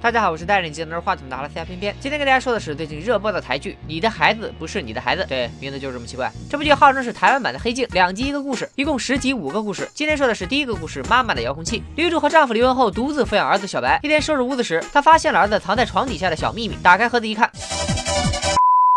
大家好，我是戴着眼镜拿着话筒的阿拉斯加偏偏。今天跟大家说的是最近热播的台剧《你的孩子不是你的孩子》，对，名字就是这么奇怪。这部剧号称是台湾版的《黑镜》，两集一个故事，一共十集五个故事。今天说的是第一个故事，妈妈的遥控器。女主和丈夫离婚后，独自抚养儿子小白。一天收拾屋子时，她发现了儿子藏在床底下的小秘密。打开盒子一看。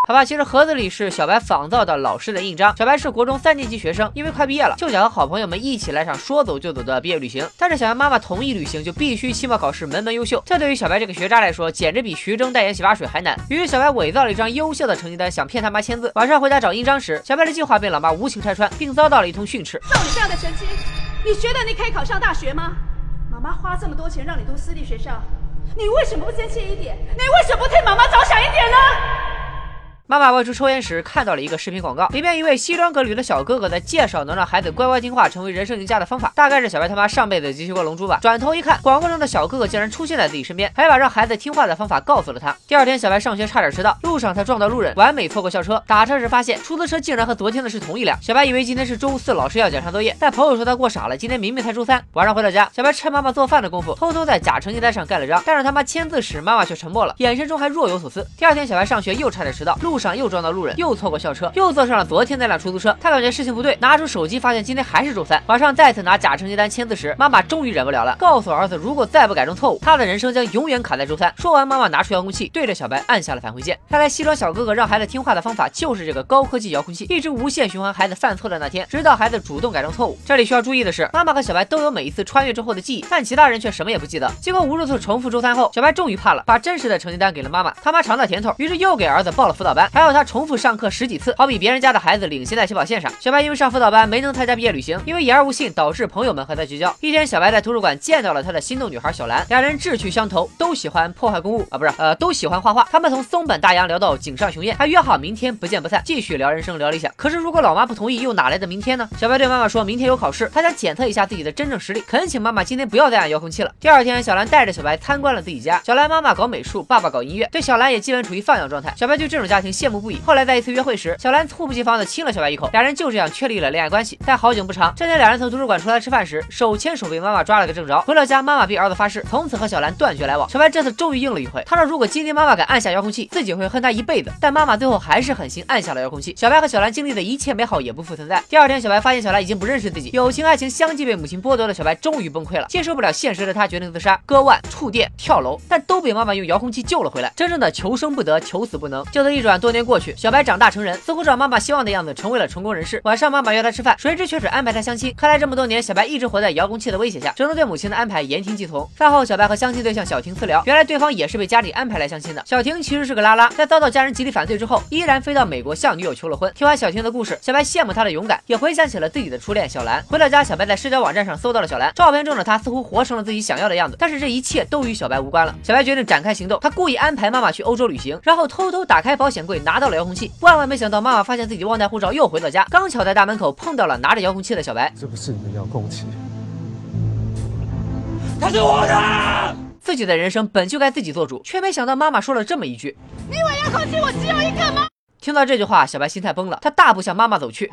好吧，其实盒子里是小白仿造的老师的印章。小白是国中三年级学生，因为快毕业了，就想和好朋友们一起来场说走就走的毕业旅行。但是想要妈妈同意旅行，就必须期末考试门门优秀。这对于小白这个学渣来说，简直比徐峥代言洗发水还难。于是小白伪造了一张优秀的成绩单，想骗他妈签字。晚上回家找印章时，小白的计划被老妈无情拆穿，并遭到了一通训斥。照 你这样的成绩，你觉得你可以考上大学吗？妈妈花这么多钱让你读私立学校，你为什么不争气一点？你为什么不替妈妈着想一点呢？妈妈外出抽烟时看到了一个视频广告，里面一位西装革履的小哥哥在介绍能让孩子乖乖听话成为人生赢家的方法，大概是小白他妈上辈子集齐过龙珠吧。转头一看，广告中的小哥哥竟然出现在自己身边，还把让孩子听话的方法告诉了他。第二天，小白上学差点迟到，路上他撞到路人，完美错过校车。打车时发现出租车竟然和昨天的是同一辆。小白以为今天是周四，老师要检查作业，但朋友说他过傻了，今天明明才周三。晚上回到家，小白趁妈妈做饭的功夫，偷偷在假成绩单上盖了章，但是他妈签字时，妈妈却沉默了，眼神中还若有所思。第二天，小白上学又差点迟到，路上又撞到路人。又错过校车，又坐上了昨天那辆出租车。他感觉事情不对，拿出手机发现今天还是周三。晚上再次拿假成绩单签字时，妈妈终于忍不了了，告诉儿子，如果再不改正错误，他的人生将永远卡在周三。说完，妈妈拿出遥控器，对着小白按下了返回键。看来西装小哥哥让孩子听话的方法就是这个高科技遥控器，一直无限循环孩子犯错的那天，直到孩子主动改正错误。这里需要注意的是，妈妈和小白都有每一次穿越之后的记忆，但其他人却什么也不记得。经过无数次重复周三后，小白终于怕了，把真实的成绩单给了妈妈。他妈尝到甜头，于是又给儿子报了辅导班，还要他重复上课十几次，好。比别人家的孩子领先在起跑线上。小白因为上辅导班没能参加毕业旅行，因为言而无信，导致朋友们和他绝交。一天，小白在图书馆见到了他的心动女孩小兰，两人志趣相投，都喜欢破坏公物啊，不是，呃，都喜欢画画。他们从松本大洋聊到井上雄彦，还约好明天不见不散，继续聊人生聊理想。可是如果老妈不同意，又哪来的明天呢？小白对妈妈说，明天有考试，他想检测一下自己的真正实力，恳请妈妈今天不要再按遥控器了。第二天，小兰带着小白参观了自己家。小兰妈妈搞美术，爸爸搞音乐，对小兰也基本处于放养状态。小白对这种家庭羡慕不已。后来在一次约会时，小兰猝不及防的亲。了小白一口，两人就这样确立了恋爱关系。但好景不长，这天两人从图书馆出来吃饭时，手牵手被妈妈抓了个正着。回了家，妈妈逼儿子发誓，从此和小兰断绝来往。小白这次终于应了一回，他说如果今天妈妈敢按下遥控器，自己会恨她一辈子。但妈妈最后还是狠心按下了遥控器。小白和小兰经历的一切美好也不复存在。第二天，小白发现小兰已经不认识自己，友情爱情相继被母亲剥夺的小白终于崩溃了，接受不了现实的他决定自杀，割腕、触电、跳楼，但都被妈妈用遥控器救了回来。真正的求生不得，求死不能。镜头一转，多年过去，小白长大成人，似乎照妈妈希望的样子，成为了成功人士。晚上，妈妈约他吃饭，谁知却是安排他相亲。看来这么多年，小白一直活在遥控器的威胁下，只能对母亲的安排言听计从。饭后，小白和相亲对象小婷私聊，原来对方也是被家里安排来相亲的。小婷其实是个拉拉，在遭到家人极力反对之后，依然飞到美国向女友求了婚。听完小婷的故事，小白羡慕她的勇敢，也回想起了自己的初恋小兰。回到家，小白在社交网站上搜到了小兰，照片中的她似乎活成了自己想要的样子。但是这一切都与小白无关了。小白决定展开行动，他故意安排妈妈去欧洲旅行，然后偷偷打开保险柜拿到了遥控器。万万没想到，妈妈发现自己忘带护照，又回到家，刚巧在大门口。碰到了拿着遥控器的小白，这不是你的遥控器，它是我的。自己的人生本就该自己做主，却没想到妈妈说了这么一句：“你以为遥控器我只有一个吗？”听到这句话，小白心态崩了，他大步向妈妈走去。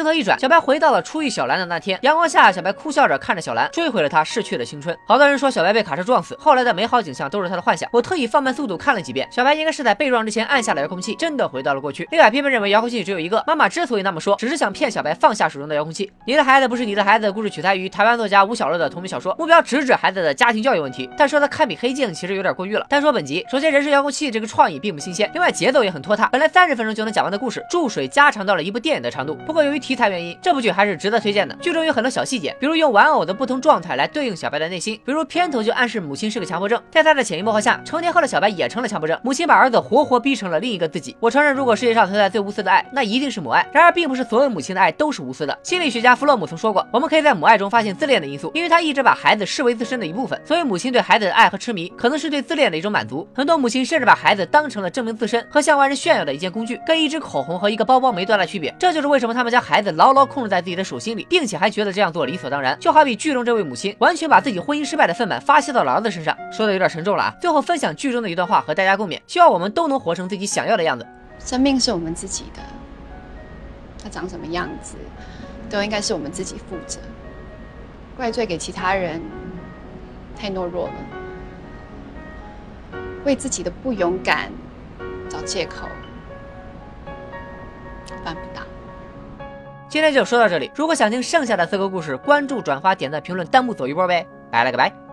镜头一转，小白回到了初遇小兰的那天。阳光下，小白哭笑着看着小兰，追回了他逝去的青春。好多人说小白被卡车撞死，后来的美好景象都是他的幻想。我特意放慢速度看了几遍，小白应该是在被撞之前按下了遥控器，真的回到了过去。另外，批评认为遥控器只有一个。妈妈之所以那么说，只是想骗小白放下手中的遥控器。你的孩子不是你的孩子。故事取材于台湾作家吴小乐的同名小说，目标直指孩子的家庭教育问题。但说它堪比黑镜，其实有点过誉了。单说本集，首先人生遥控器这个创意并不新鲜，另外节奏也很拖沓。本来三十分钟就能讲完的故事，注水加长到了一部电影的长度。不过由于题材原因，这部。剧还是值得推荐的。剧中有很多小细节，比如用玩偶的不同状态来对应小白的内心，比如片头就暗示母亲是个强迫症，在他的潜移默化下，成年后的小白也成了强迫症。母亲把儿子活活逼成了另一个自己。我承认，如果世界上存在最无私的爱，那一定是母爱。然而，并不是所有母亲的爱都是无私的。心理学家弗洛姆曾说过，我们可以在母爱中发现自恋的因素，因为他一直把孩子视为自身的一部分。所以，母亲对孩子的爱和痴迷，可能是对自恋的一种满足。很多母亲甚至把孩子当成了证明自身和向外人炫耀的一件工具，跟一支口红和一个包包没多大区别。这就是为什么他们将孩子牢牢控制在自己的手心里。并且还觉得这样做理所当然，就好比剧中这位母亲完全把自己婚姻失败的愤懑发泄到了儿子身上，说的有点沉重了啊。最后分享剧中的一段话和大家共勉，希望我们都能活成自己想要的样子。生命是我们自己的，它长什么样子，都应该是我们自己负责。怪罪给其他人，太懦弱了，为自己的不勇敢找借口，办不到。今天就说到这里，如果想听剩下的四个故事，关注、转发、点赞、评论、弹幕走一波呗，拜了个拜。